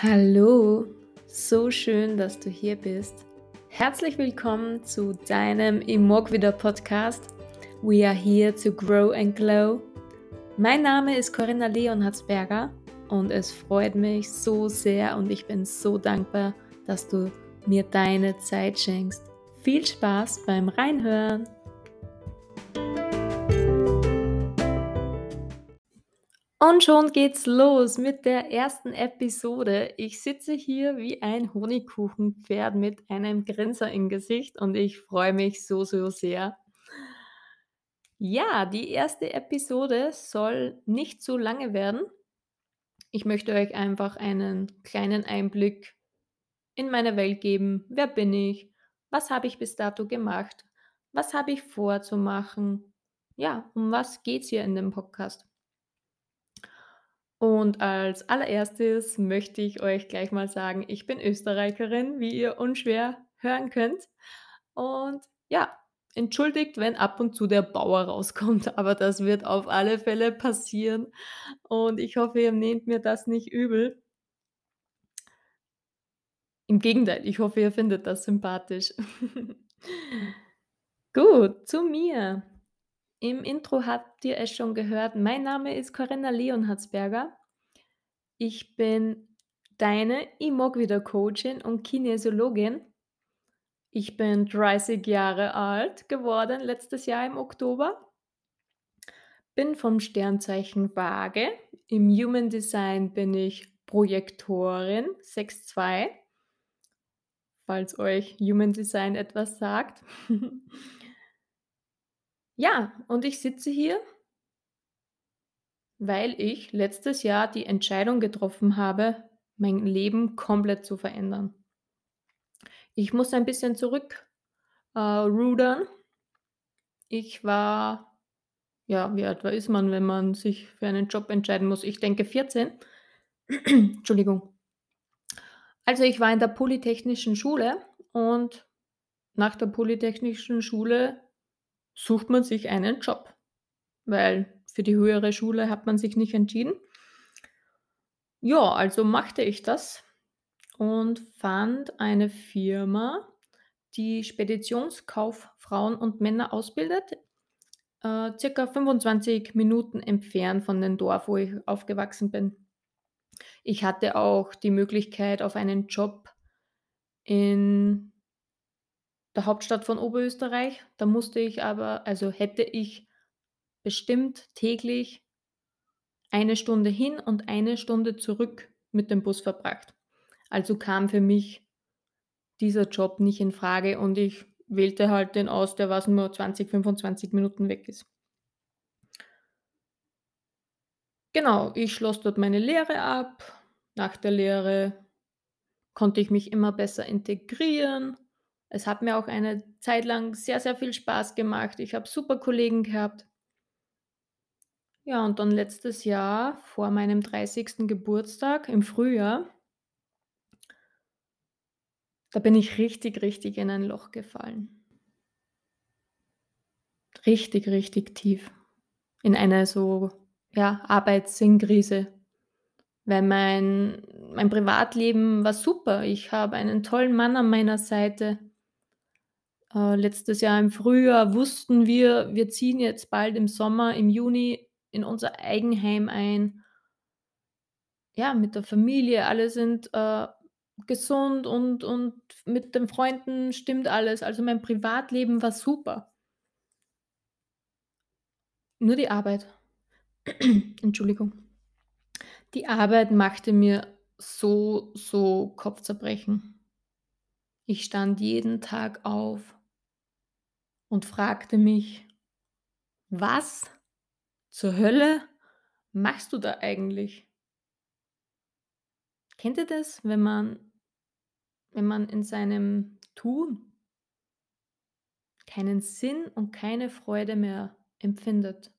Hallo, so schön, dass du hier bist. Herzlich willkommen zu deinem Imog wieder Podcast. We are here to grow and glow. Mein Name ist Corinna Leonhardsberger und es freut mich so sehr und ich bin so dankbar, dass du mir deine Zeit schenkst. Viel Spaß beim Reinhören! Und schon geht's los mit der ersten Episode. Ich sitze hier wie ein Honigkuchenpferd mit einem Grinser im Gesicht und ich freue mich so, so sehr. Ja, die erste Episode soll nicht so lange werden. Ich möchte euch einfach einen kleinen Einblick in meine Welt geben. Wer bin ich? Was habe ich bis dato gemacht? Was habe ich vor zu machen? Ja, um was geht's hier in dem Podcast? Und als allererstes möchte ich euch gleich mal sagen, ich bin Österreicherin, wie ihr unschwer hören könnt. Und ja, entschuldigt, wenn ab und zu der Bauer rauskommt, aber das wird auf alle Fälle passieren. Und ich hoffe, ihr nehmt mir das nicht übel. Im Gegenteil, ich hoffe, ihr findet das sympathisch. Gut, zu mir. Im Intro habt ihr es schon gehört. Mein Name ist Corinna Leonhardsberger. Ich bin deine Imogwida Coachin und Kinesiologin. Ich bin 30 Jahre alt geworden letztes Jahr im Oktober. Bin vom Sternzeichen Waage. Im Human Design bin ich Projektorin 6.2. Falls euch Human Design etwas sagt. Ja, und ich sitze hier, weil ich letztes Jahr die Entscheidung getroffen habe, mein Leben komplett zu verändern. Ich muss ein bisschen zurück äh. Ich war, ja, wie alt war ist man, wenn man sich für einen Job entscheiden muss? Ich denke 14. Entschuldigung. Also ich war in der Polytechnischen Schule und nach der Polytechnischen Schule sucht man sich einen Job, weil für die höhere Schule hat man sich nicht entschieden. Ja, also machte ich das und fand eine Firma, die Speditionskauffrauen und Männer ausbildet, äh, circa 25 Minuten entfernt von dem Dorf, wo ich aufgewachsen bin. Ich hatte auch die Möglichkeit auf einen Job in der Hauptstadt von Oberösterreich. Da musste ich aber, also hätte ich bestimmt täglich eine Stunde hin und eine Stunde zurück mit dem Bus verbracht. Also kam für mich dieser Job nicht in Frage und ich wählte halt den aus, der was nur 20, 25 Minuten weg ist. Genau, ich schloss dort meine Lehre ab. Nach der Lehre konnte ich mich immer besser integrieren es hat mir auch eine Zeit lang sehr, sehr viel Spaß gemacht. Ich habe super Kollegen gehabt. Ja, und dann letztes Jahr vor meinem 30. Geburtstag im Frühjahr da bin ich richtig, richtig in ein Loch gefallen. Richtig, richtig tief. In eine so, ja, Arbeitssinkrise. Weil mein mein Privatleben war super. Ich habe einen tollen Mann an meiner Seite. Äh, letztes Jahr im Frühjahr wussten wir, wir ziehen jetzt bald im Sommer, im Juni in unser Eigenheim ein. Ja, mit der Familie, alle sind, äh, gesund und und mit den Freunden stimmt alles. Also, mein Privatleben war super. Nur die Arbeit. Entschuldigung. Die Arbeit machte mir so, so Kopfzerbrechen. Ich stand jeden Tag auf und fragte mich: „Was zur Hölle machst du da eigentlich?“ Kennt ihr das, wenn man wenn man in seinem Tun keinen Sinn und keine Freude mehr empfindet?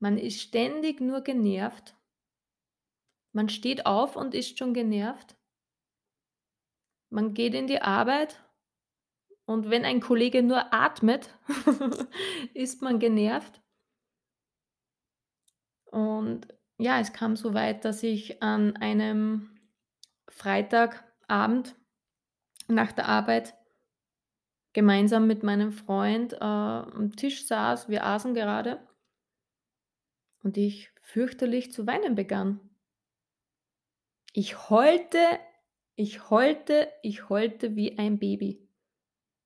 Man ist ständig nur genervt. Man steht auf und ist schon genervt. Man geht in die Arbeit und wenn ein Kollege nur atmet, ist man genervt. Und ja, es kam so weit, dass ich an einem Freitagabend nach der Arbeit gemeinsam mit meinem Freund, äh, am Tisch saß. Wir aßen gerade und ich fürchterlich zu weinen begann. Ich heulte, ich heulte, ich heulte wie ein Baby.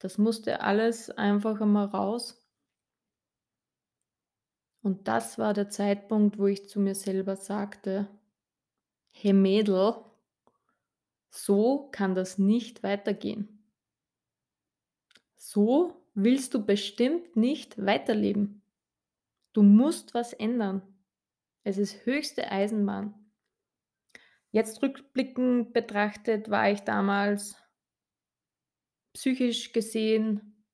Das musste alles einfach einmal raus. Und das war der Zeitpunkt, wo ich zu mir selber sagte: „Hey Mädel, so kann das nicht weitergehen.“ „So willst du bestimmt nicht weiterleben. Du musst was ändern. Es ist höchste Eisenbahn.“ Jetzt rückblickend betrachtet war ich damals psychisch gesehen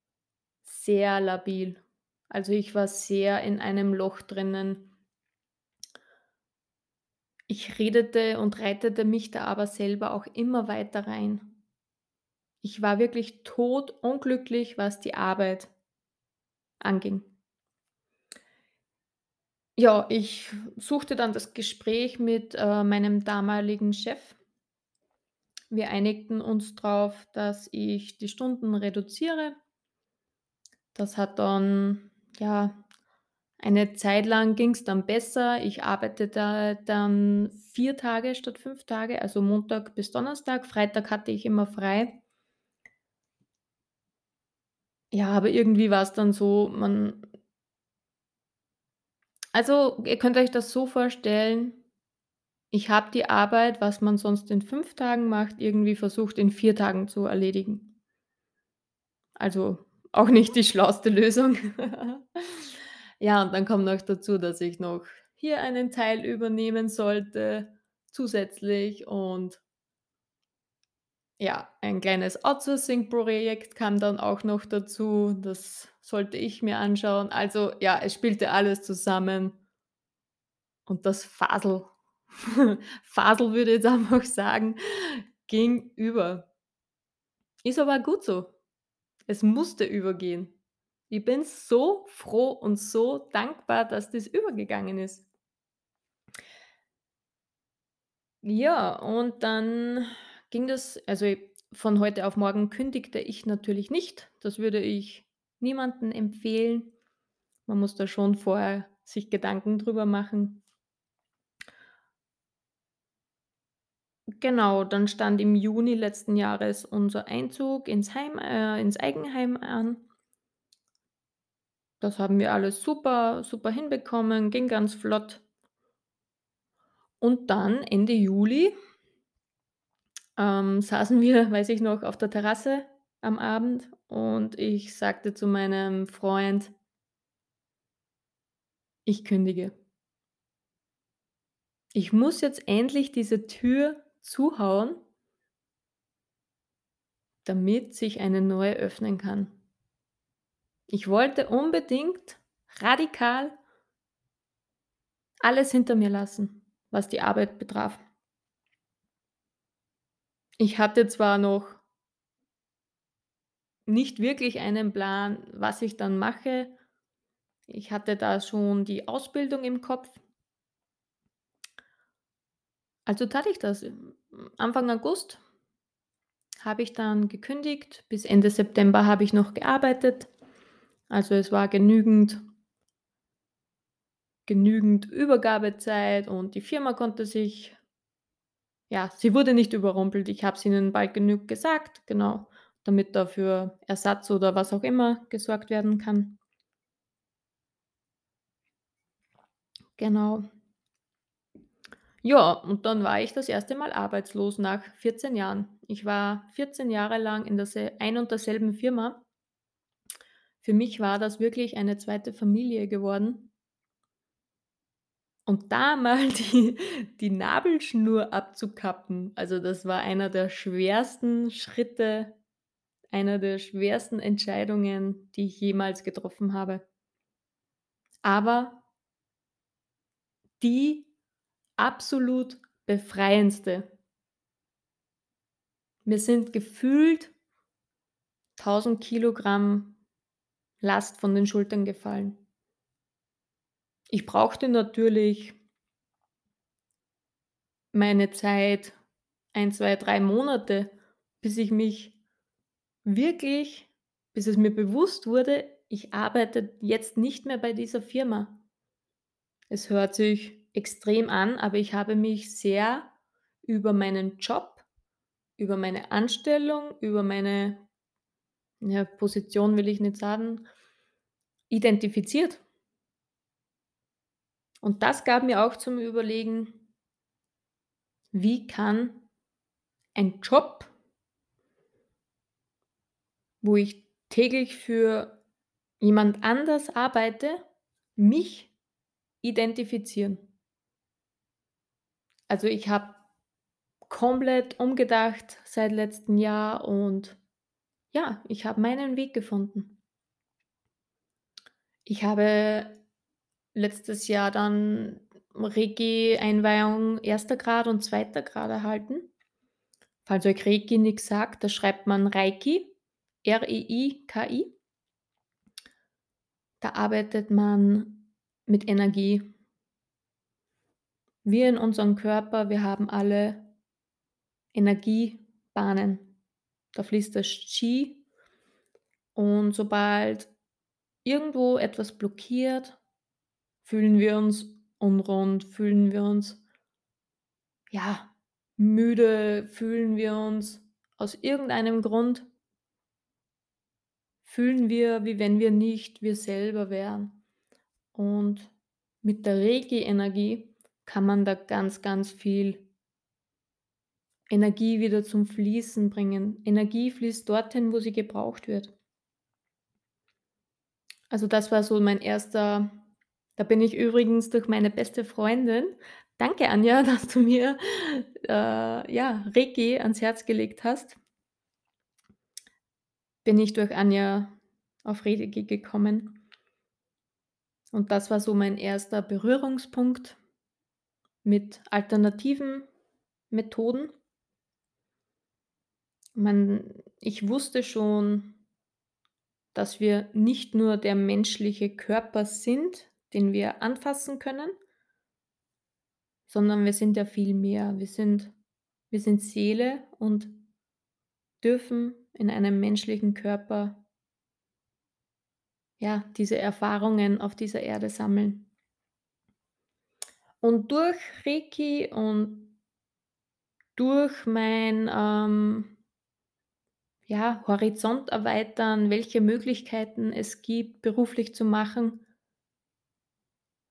sehr labil. Also, ich war sehr in einem Loch drinnen. Ich redete und reitete mich da aber selber auch immer weiter rein. Ich war wirklich todunglücklich, was die Arbeit anging. Ja, ich suchte dann das Gespräch mit, äh, meinem damaligen Chef. Wir einigten uns drauf, dass ich die Stunden reduziere. Das hat dann ja, eine Zeit lang ging's dann besser. Ich arbeitete dann 4 Tage statt 5 Tage, also Montag bis Donnerstag. Freitag hatte ich immer frei. Ja, aber irgendwie war's dann so, man also, ihr könnt euch das so vorstellen, ich habe die Arbeit, was man sonst in 5 Tagen macht, irgendwie versucht, in 4 Tagen zu erledigen. Also, auch nicht die schlauste Lösung. Ja, und dann kommt noch dazu, dass ich noch hier einen Teil übernehmen sollte zusätzlich und ja, ein kleines Outsourcing-Projekt kam dann auch noch dazu. Das sollte ich mir anschauen. Also, ja, es spielte alles zusammen und das Fasel Fasel würde jetzt einfach sagen, ging über. Ist aber gut so. Es musste übergehen. Ich bin so froh und so dankbar, dass das übergegangen ist. Ja, und dann ging das also, von heute auf morgen kündigte ich natürlich nicht. Das würde ich niemandem empfehlen. Man muss da schon vorher sich Gedanken drüber machen. Genau, dann stand im Juni letzten Jahres unser Einzug ins Heim äh, ins Eigenheim an. Das haben wir alles super super hinbekommen, ging ganz flott. Und dann Ende Juli ähm, saßen wir, weiß ich noch, auf der Terrasse am Abend und ich sagte zu meinem Freund „Ich kündige.“ „Ich muss jetzt endlich diese Tür zuhauen“ „damit sich eine neue öffnen kann.“ Ich wollte unbedingt radikal alles hinter mir lassen, was die Arbeit betraf. Ich hatte zwar noch nicht wirklich einen Plan, was ich dann mache. Ich hatte da schon die Ausbildung im Kopf. Also tat ich das. Anfang August habe ich dann gekündigt. Bis Ende September habe ich noch gearbeitet. Also, es war genügend genügend Übergabezeit und die Firma konnte sich ja, sie wurde nicht überrumpelt. Ich habe es ihnen bald genug gesagt, genau, damit da für Ersatz oder was auch immer gesorgt werden kann. Genau. Ja, und dann war ich das erste Mal arbeitslos nach 14 Jahren. Ich war 14 Jahre lang in dersel ein und derselben Firma. Für mich war das wirklich eine zweite Familie geworden. Und da mal die die Nabelschnur abzukappen, also das war einer der schwersten Schritte, einer der schwersten Entscheidungen, die ich jemals getroffen habe. Aber die absolut befreiendste. Mir sind gefühlt 1.000 Kilogramm Last von den Schultern gefallen. Ich brauchte natürlich meine Zeit, 1, 2, 3 Monate, bis ich mich wirklich bis es mir bewusst wurde, ich arbeite jetzt nicht mehr bei dieser Firma. Es hört sich extrem an, aber ich habe mich sehr über meinen Job, über meine Anstellung, über meine, ja, Position will ich nicht sagen, identifiziert. Und das gab mir auch zum Überlegen wie kann ein Job wo ich täglich für jemand anders arbeite, mich identifizieren? Also, ich habe komplett umgedacht seit letztem Jahr und ja, ich habe meinen Weg gefunden. Ich habe letztes Jahr dann Reiki-Einweihung 1. Grad und 2. Grad erhalten. Falls euch Reiki nix sagt, da schreibt man Reiki, R-E-I-K-I. Da arbeitet man mit Energie. Wir in unserem Körper, wir haben alle Energiebahnen. Da fließt das Qi und sobald irgendwo etwas blockiert, fühlen wir uns unrund, fühlen wir uns ja, müde, fühlen wir uns aus irgendeinem Grund fühlen wir, wie wenn wir nicht wir selber wären. Und mit der Reiki-Energie kann man da ganz, ganz viel Energie wieder zum Fließen bringen. Energie fließt dorthin, wo sie gebraucht wird. Also, das war so mein erster da bin ich übrigens durch meine beste Freundin danke Anja, dass du mir, äh, ja, Reiki ans Herz gelegt hast bin ich durch Anja auf Reiki gekommen. Und das war so mein erster Berührungspunkt mit alternativen Methoden. Man ich wusste schon dass wir nicht nur der menschliche Körper sind, den wir anfassen können sondern wir sind ja viel mehr. Wir sind wir sind Seele und dürfen in einem menschlichen Körper ja, diese Erfahrungen auf dieser Erde sammeln. Und durch Reiki und durch mein, ähm ja, Horizont erweitern, welche Möglichkeiten es gibt, beruflich zu machen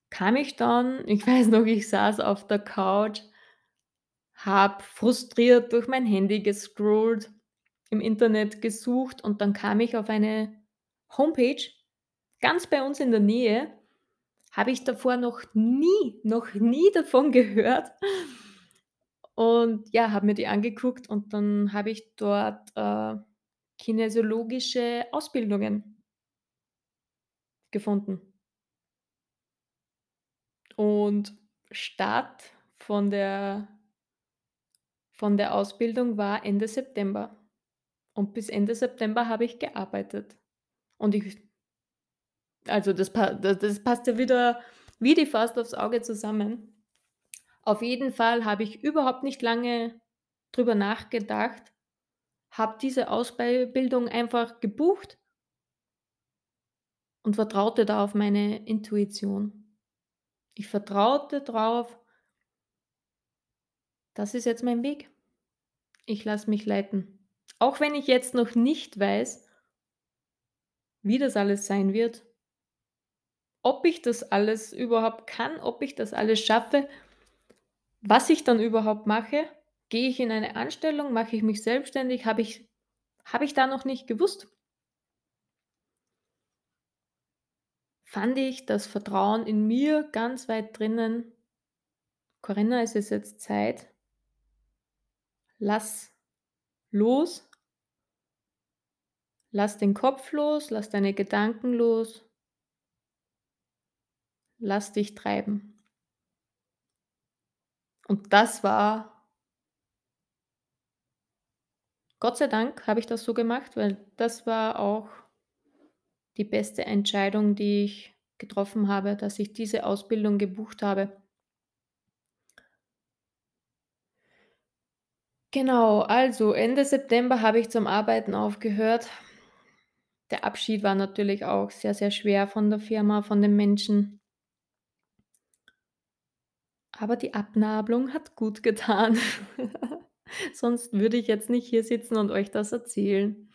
kam ich dann ich weiß noch, ich saß auf der Couch, habe frustriert durch mein Handy gescrollt, im Internet gesucht und dann kam ich auf eine Homepage, ganz bei uns in der Nähe, habe ich davor noch nie noch nie davon gehört. Und ja, habe mir die angeguckt und dann habe ich dort, äh, kinesiologische Ausbildungen gefunden. Und Start von der von der Ausbildung war Ende September. Und bis Ende September habe ich gearbeitet. Und ich also, das pa da das passt ja wieder wie die Faust aufs Auge zusammen. Auf jeden Fall habe ich überhaupt nicht lange drüber nachgedacht, habe diese Ausbei Bildung einfach gebucht und vertraute da auf meine Intuition. Ich vertraute drauf das ist jetzt mein Weg. Ich lasse mich leiten. Auch wenn ich jetzt noch nicht weiß wie das alles sein wird ob ich das alles überhaupt kann, ob ich das alles schaffe, was ich dann überhaupt mache. Gehe ich in eine Anstellung, mache ich mich selbstständig, habe ich habe ich da noch nicht gewusst. Fand ich das Vertrauen in mir ganz weit drinnen. Corinna, es ist jetzt Zeit lass los. Lass den Kopf los, lass deine Gedanken los. Lass dich treiben. Und das war Gott sei Dank habe ich das so gemacht, weil das war auch die beste Entscheidung, die ich getroffen habe, dass ich diese Ausbildung gebucht habe. Genau, also Ende September habe ich zum Arbeiten aufgehört. Der Abschied war natürlich auch sehr, sehr schwer von der Firma, von den Menschen. Aber die Abnabelung hat gut getan. Sonst würde ich jetzt nicht hier sitzen und euch das erzählen.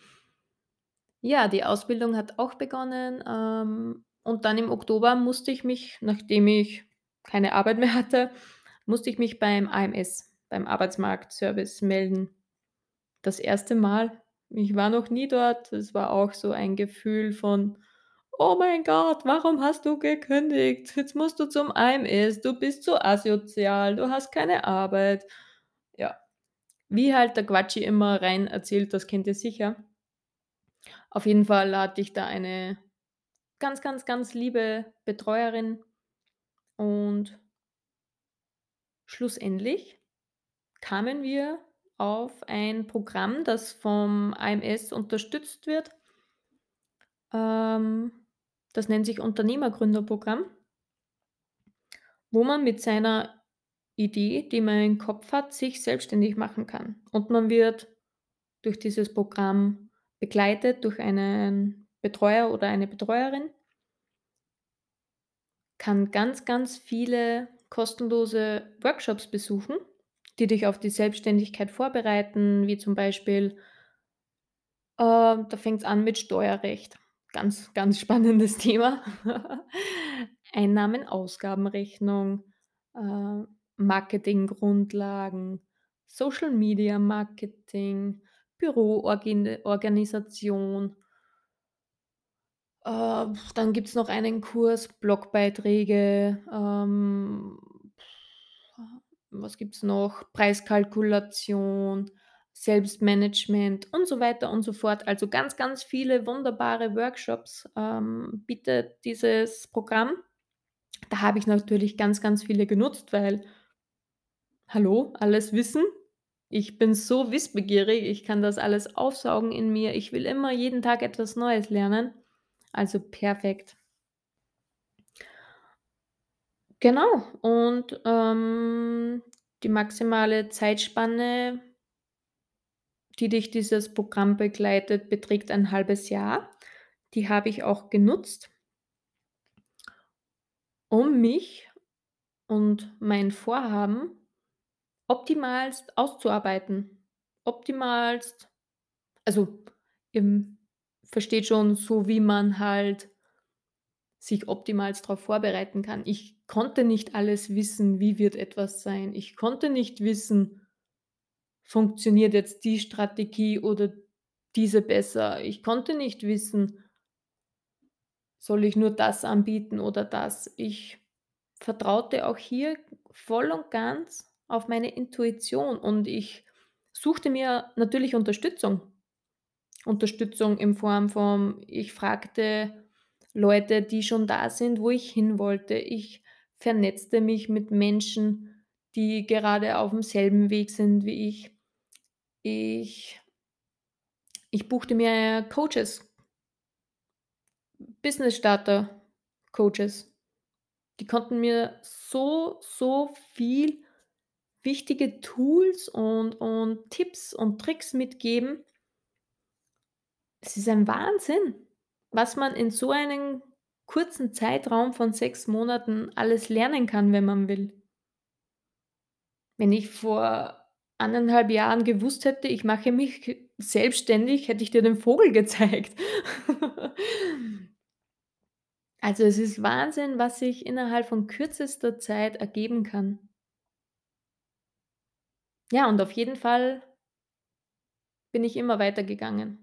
Ja, die Ausbildung hat auch begonnen, ähm, und dann im Oktober musste ich mich, nachdem ich keine Arbeit mehr hatte, musste ich mich beim AMS, beim Arbeitsmarktservice melden. Das erste Mal. Ich war noch nie dort. Es war auch so ein Gefühl von: „Oh mein Gott, warum hast du gekündigt? Jetzt musst du zum AMS. Du bist so asozial, du hast keine Arbeit.“ Ja, wie halt der Quatschi immer rein erzählt, das kennt ihr sicher. Auf jeden Fall hatte ich da eine ganz, ganz, ganz liebe Betreuerin und schlussendlich kamen wir auf ein Programm, das vom AMS unterstützt wird. Ähm, das nennt sich Unternehmergründerprogramm wo man mit seiner Idee, die man im Kopf hat, sich selbstständig machen kann. Und man wird durch dieses Programm begleitet durch einen Betreuer oder eine Betreuerin kann ganz, ganz viele kostenlose Workshops besuchen, die dich auf die Selbstständigkeit vorbereiten, wie zum Beispiel äh, da fängt's an mit Steuerrecht. Ganz, ganz spannendes Thema. Einnahmen-Ausgabenrechnung, äh, Marketinggrundlagen, Social Media Marketing, Büroorgin Organisation. Äh, dann gibt's noch einen Kurs, Blogbeiträge, ähm, was gibt's noch? Preiskalkulation, Selbstmanagement und so weiter und so fort. Also ganz, ganz viele wunderbare Workshops, ähm, bietet dieses Programm. Da habe ich natürlich ganz, ganz viele genutzt, weil hallo, alles Wissen. Ich bin so wissbegierig, ich kann das alles aufsaugen in mir. Ich will immer jeden Tag etwas Neues lernen. Also perfekt. Genau und, ähm, die maximale Zeitspanne die dich dieses Programm begleitet, beträgt ein halbes Jahr. Die habe ich auch genutzt um mich und mein Vorhaben optimalst auszuarbeiten. Optimalst also, ihr versteht schon, so wie man halt sich optimalst drauf vorbereiten kann. Ich konnte nicht alles wissen, wie wird etwas sein. Ich konnte nicht wissen funktioniert jetzt die Strategie oder diese besser. Ich konnte nicht wissen soll ich nur das anbieten oder das? Ich vertraute auch hier voll und ganz auf meine Intuition und ich suchte mir natürlich Unterstützung. Unterstützung in Form von ich fragte Leute, die schon da sind, wo ich hin wollte. Ich vernetzte mich mit Menschen, die gerade auf'm selben Weg sind wie ich. Ich ich buchte mir Coaches. Business-Starter-Coaches. Die konnten mir so, so viel wichtige Tools und und Tipps und Tricks mitgeben. Es ist ein Wahnsinn, was man in so einen kurzen Zeitraum von 6 Monaten alles lernen kann, wenn man will. Wenn ich vor 1 1/2 Jahren gewusst hätte, ich mache mich selbstständig, hätte ich dir den Vogel gezeigt. Also, es ist Wahnsinn, was sich innerhalb von kürzester Zeit ergeben kann. Ja, und auf jeden Fall bin ich immer weitergegangen.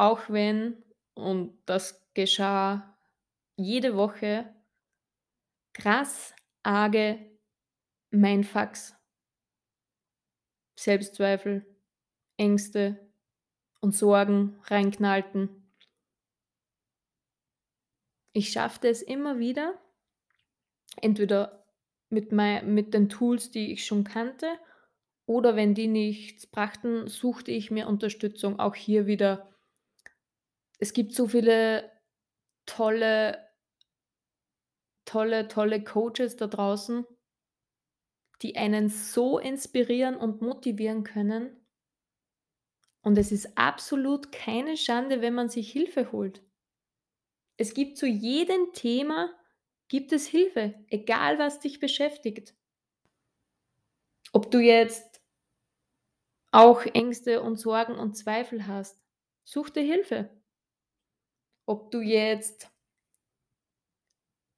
Auch wenn und das geschah jede Woche krass arge Mindfucks Selbstzweifel, Ängste und Sorgen reinknallten. Ich schaffte es immer wieder, entweder mit mei mit den Tools, die ich schon kannte, oder wenn die nichts brachten, suchte ich mir Unterstützung. Auch hier wieder es gibt so viele tolle tolle, tolle Coaches da draußen die einen so inspirieren und motivieren können. Und es ist absolut keine Schande, wenn man sich Hilfe holt. Es gibt zu jedem Thema gibt es Hilfe, egal was dich beschäftigt. Ob du jetzt auch Ängste und Sorgen und Zweifel hast, such dir Hilfe. Ob du jetzt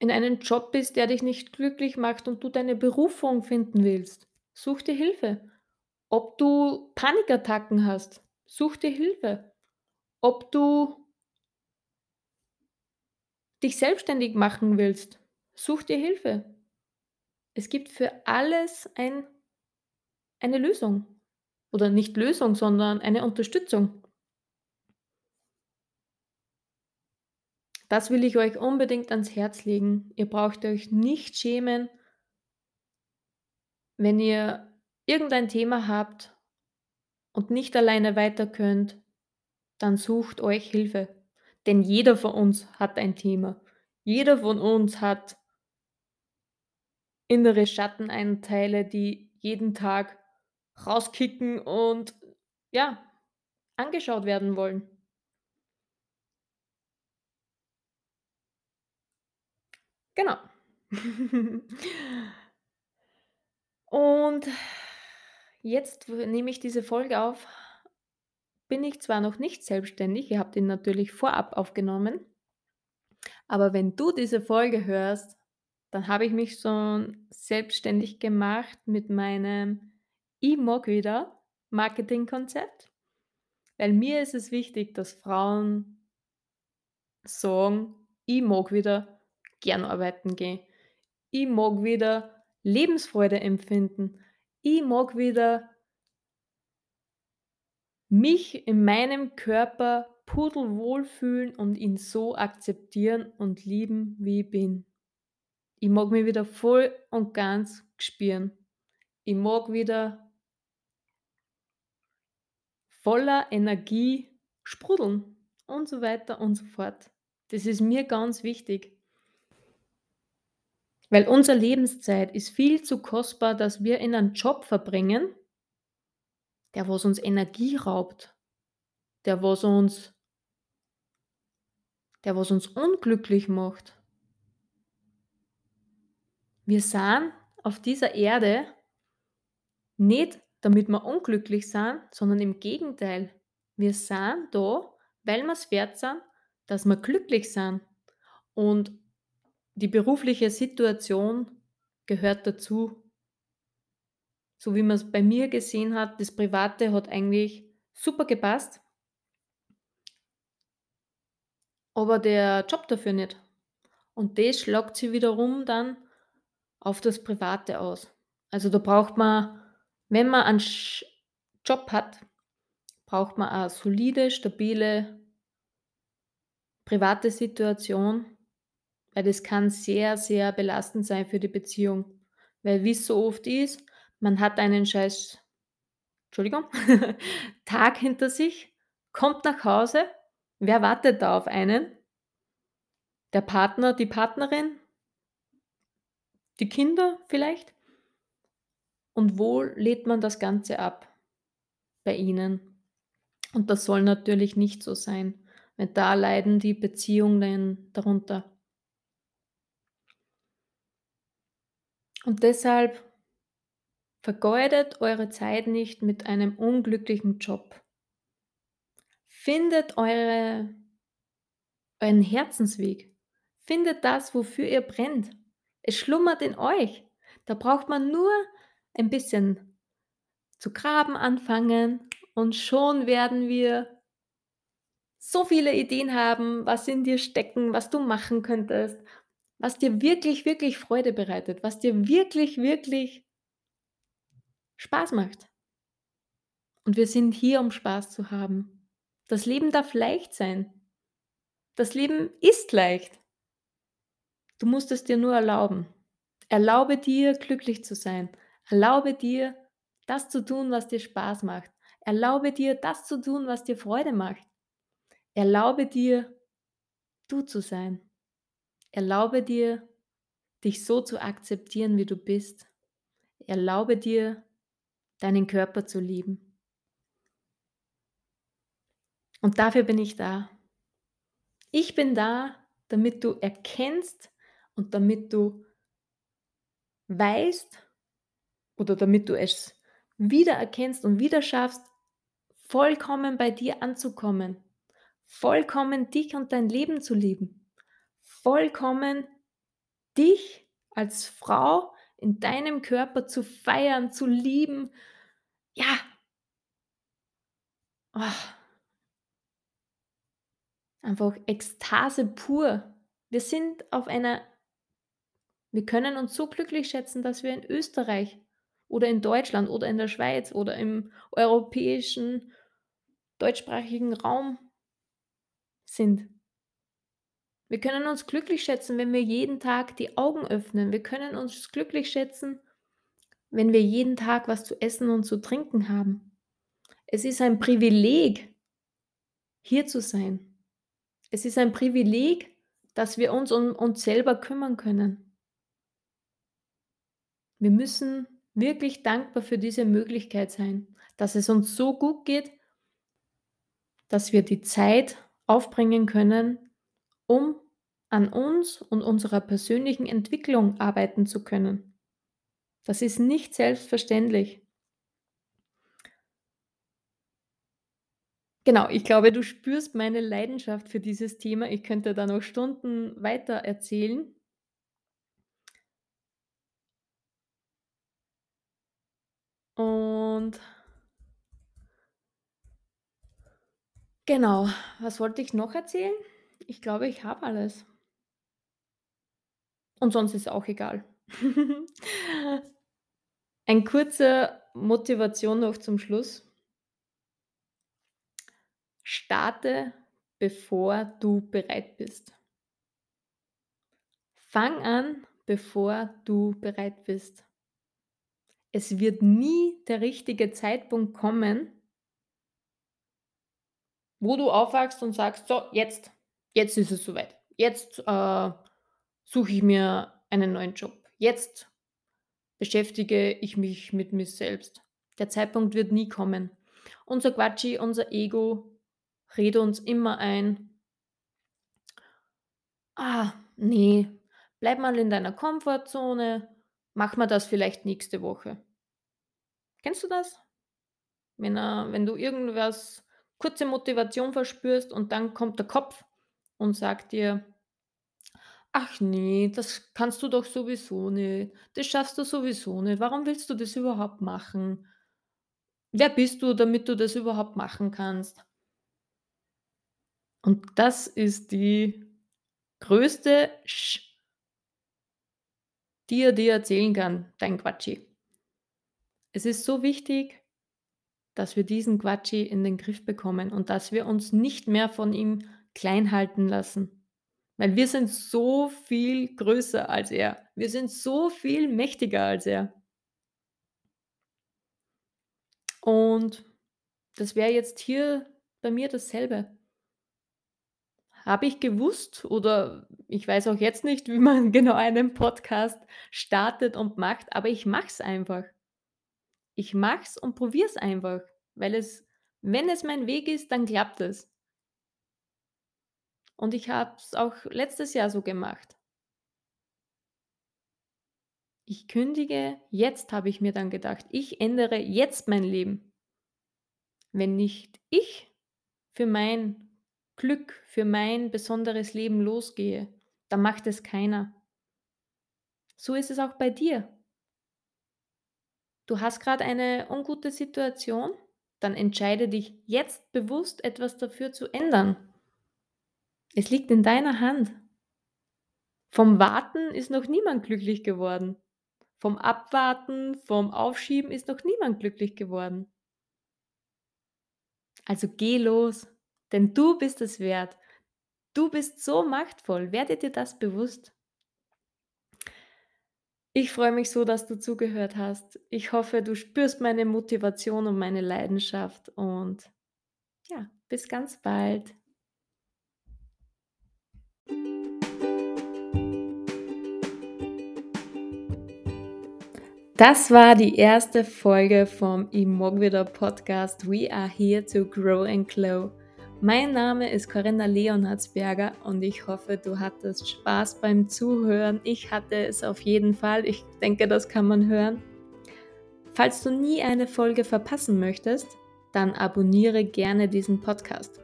in einem Job bist, der dich nicht glücklich macht und du deine Berufung finden willst, such dir Hilfe. Ob du Panikattacken hast, such dir Hilfe. Ob du dich selbstständig machen willst, such dir Hilfe. Es gibt für alles ein eine Lösung. Oder nicht Lösung, sondern eine Unterstützung. Das will ich euch unbedingt ans Herz legen. Ihr braucht euch nicht schämen wenn ihr irgendein Thema habt und nicht alleine weiter könnt, dann sucht euch Hilfe. Denn jeder von uns hat ein Thema. Jeder von uns hat innere Schattenanteile, die jeden Tag rauskicken und ja, angeschaut werden wollen. Genau. Und jetzt, nehme ich diese Folge auf, bin ich zwar noch nicht selbstständig, ihr habt ihn natürlich vorab aufgenommen. Aber wenn du diese Folge hörst, dann habe ich mich schon selbstständig gemacht mit meinem „Ich mag wieder“ Marketingkonzept. Weil mir ist es wichtig, dass Frauen sagen: „Ich mag wieder gern arbeiten gehen. Ich mag wieder Lebensfreude empfinden. Ich mag wieder“ „mich in meinem Körper pudelwohl fühlen und ihn so akzeptieren und lieben, wie ich bin.“ Ich mag mich wieder voll und ganz spüren. Ich mag wieder voller Energie sprudeln und so weiter und so fort. Das ist mir ganz wichtig. Weil unsere Lebenszeit ist viel zu kostbar, dass wir in einen Job verbringen der was uns Energie raubt, der was uns der was uns unglücklich macht. Wir sind auf dieser Erde nicht, damit wir unglücklich sind, sondern im Gegenteil. Wir sind da, weil wir's wert sind, dass wir glücklich sind. Und die berufliche Situation gehört dazu. So wie man's bei mir gesehen hat, das Private hat eigentlich super gepasst. Aber der Job dafür nicht. Und das schlägt sich wiederum dann auf das Private aus. Also, da braucht man wenn man einen Job hat, braucht man eine solide, stabile private Situation, weil das kann sehr, sehr belastend sein für die Beziehung. Weil wie's so oft ist, man hat einen scheiß Entschuldigung, Tag hinter sich, kommt nach Hause. Wer wartet da auf einen? Der Partner, die Partnerin? Die Kinder vielleicht? Und wo lädt man das Ganze ab? Bei ihnen. Und das soll natürlich nicht so sein, weil da leiden die Beziehungen darunter. Und deshalb vergeudet eure Zeit nicht mit einem unglücklichen Job. Findet eure euren Herzensweg. Findet das, wofür ihr brennt. Es schlummert in euch. Da braucht man nur ein bisschen zu graben anfangen und schon werden wir so viele Ideen haben, was in dir stecken, was du machen könntest, was dir wirklich, wirklich Freude bereitet, was dir wirklich, wirklich Spaß macht. Und wir sind hier, um Spaß zu haben. Das Leben darf leicht sein. Das Leben ist leicht. Du musst es dir nur erlauben. Erlaube dir, glücklich zu sein. Erlaube dir, das zu tun, was dir Spaß macht. Erlaube dir, das zu tun, was dir Freude macht. Erlaube dir, du zu sein. Erlaube dir, dich so zu akzeptieren, wie du bist. Erlaube dir, deinen Körper zu lieben. Und dafür bin ich da. Ich bin da, damit du erkennst und damit du weißt oder damit du es wiedererkennst und wieder schaffst, vollkommen bei dir anzukommen, vollkommen dich und dein Leben zu lieben, vollkommen dich als Frau in deinem Körper zu feiern, zu lieben. Ja. Oh. Einfach Ekstase pur. Wir sind auf einer wir können uns so glücklich schätzen, dass wir in Österreich oder in Deutschland oder in der Schweiz oder im europäischen deutschsprachigen Raum sind. Wir können uns glücklich schätzen, wenn wir jeden Tag die Augen öffnen. Wir können uns glücklich schätzen, wenn wir jeden Tag was zu essen und zu trinken haben. Es ist ein Privileg, hier zu sein. Es ist ein Privileg, dass wir uns um uns selber kümmern können. Wir müssen wirklich dankbar für diese Möglichkeit sein, dass es uns so gut geht, dass wir die Zeit aufbringen können, um an uns und unserer persönlichen Entwicklung arbeiten zu können. Das ist nicht selbstverständlich. Genau, ich glaube, du spürst meine Leidenschaft für dieses Thema. Ich könnte da noch Stunden weiter erzählen. Und genau, was wollte ich noch erzählen? Ich glaube, ich habe alles. Und sonst ist auch egal. Ein kurzer Motivation noch zum Schluss. Starte, bevor du bereit bist. Fang an, bevor du bereit bist. Es wird nie der richtige Zeitpunkt kommen wo du aufwachst und sagst: „So, jetzt jetzt ist es soweit. Jetzt, äh, suche ich mir einen neuen Job. Jetzt beschäftige ich mich mit mir selbst.“ Der Zeitpunkt wird nie kommen. Unser Quatschi, unser Ego redet uns immer ein „Ah, ne, bleib mal in deiner Komfortzone, machen wir das vielleicht nächste Woche.“ Kennst du das? Wenn er wenn du irgendwas kurze Motivation verspürst und dann kommt der Kopf und sagt dir: „Ach ne, das kannst du doch sowieso nicht. Das schaffst du sowieso nicht. Warum willst du das überhaupt machen? Wer bist du, damit du das überhaupt machen kannst?“ Und das ist die größte Sch die er dir erzählen kann, dein Quatschi. Es ist so wichtig, dass wir diesen Quatschi in den Griff bekommen und dass wir uns nicht mehr von ihm klein halten lassen. Weil wir sind so viel größer als er. Wir sind so viel mächtiger als er. Und das wäre jetzt hier bei mir dasselbe. Habe ich gewusst oder ich weiß auch jetzt nicht, wie man genau einen Podcast startet und macht, aber ich mache es einfach. Ich mache es und probiere es einfach, weil es wenn es mein Weg ist, dann klappt es. Und ich habe es auch letztes Jahr so gemacht. Ich kündige jetzt, habe ich mir dann gedacht. Ich ändere jetzt mein Leben. Wenn nicht ich für mein Glück, für mein besonderes Leben losgehe, dann macht es keiner. So ist es auch bei dir. Du hast gerade eine ungute Situation, dann entscheide dich jetzt bewusst, etwas dafür zu ändern. Es liegt in deiner Hand. Vom Warten ist noch niemand glücklich geworden. Vom Abwarten, vom Aufschieben ist noch niemand glücklich geworden. Also geh los, denn du bist es wert. Du bist so machtvoll. Werde dir das bewusst. Ich freue mich so, dass du zugehört hast. Ich hoffe, du spürst meine Motivation und meine Leidenschaft und ja, bis ganz bald. Das war die erste Folge vom Imogwida Podcast We Are Here to Grow and Glow. Mein Name ist Corinna Leonhardsberger und ich hoffe, du hattest Spaß beim Zuhören. Ich hatte es auf jeden Fall. Ich denke, das kann man hören. Falls du nie eine Folge verpassen möchtest, dann abonniere gerne diesen Podcast.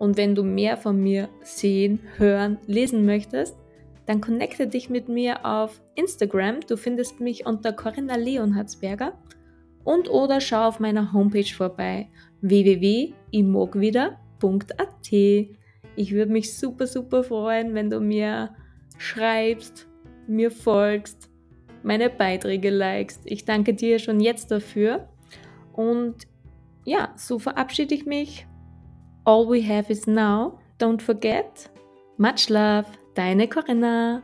Und wenn du mehr von mir sehen, hören, lesen möchtest, dann connecte dich mit mir auf Instagram. Du findest mich unter Corinna Leonhardsberger und oder schau auf meiner Homepage vorbei www.imogwider.at. Ich würde mich super, super freuen, wenn du mir schreibst, mir folgst, meine Beiträge likest. Ich danke dir schon jetzt dafür. Und ja, so verabschiede ich mich. All we have is now. Don't forget. Much love. Deine Corinna.